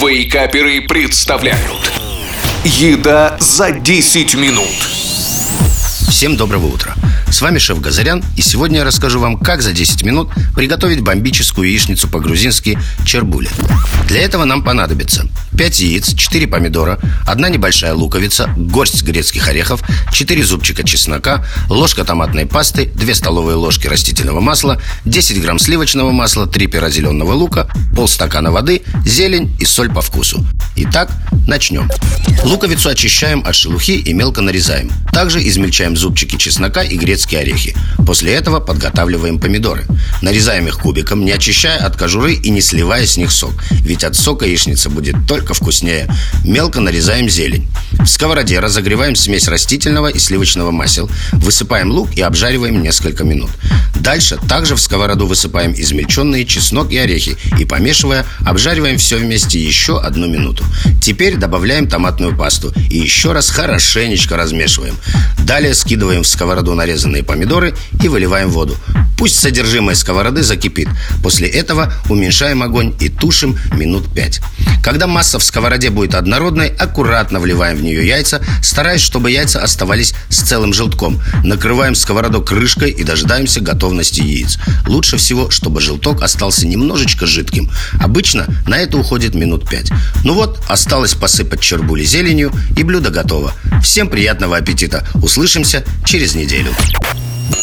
Вейкаперы представляют Еда за 10 минут Всем доброго утра. С вами шеф Газарян, и сегодня я расскажу вам, как за 10 минут приготовить бомбическую яичницу по-грузински чербули. Для этого нам понадобится 5 яиц, 4 помидора, одна небольшая луковица, горсть грецких орехов, 4 зубчика чеснока, ложка томатной пасты, 2 столовые ложки растительного масла, 10 грамм сливочного масла, 3 пера зеленого лука, полстакана воды, зелень и соль по вкусу. Итак, начнем. Луковицу очищаем от шелухи и мелко нарезаем. Также измельчаем зубчики чеснока и грецкие орехи. После этого подготавливаем помидоры. Нарезаем их кубиком, не очищая от кожуры и не сливая с них сок. Ведь от сока яичница будет только вкуснее. Мелко нарезаем зелень. В сковороде разогреваем смесь растительного и сливочного масел. Высыпаем лук и обжариваем несколько минут. Дальше также в сковороду высыпаем измельченные чеснок и орехи и помешивая, обжариваем все вместе еще одну минуту. Теперь добавляем томатную пасту и еще раз хорошенечко размешиваем. Далее скидываем в сковороду нарезанные помидоры и выливаем воду. Пусть содержимое сковороды закипит. После этого уменьшаем огонь и тушим минут 5. Когда масса в сковороде будет однородной, аккуратно вливаем в нее яйца, стараясь, чтобы яйца оставались с целым желтком. Накрываем сковороду крышкой и дожидаемся готовности яиц. Лучше всего, чтобы желток остался немножечко жидким. Обычно на это уходит минут 5. Ну вот, осталось посыпать чербули зеленью и блюдо готово. Всем приятного аппетита. Услышимся через неделю.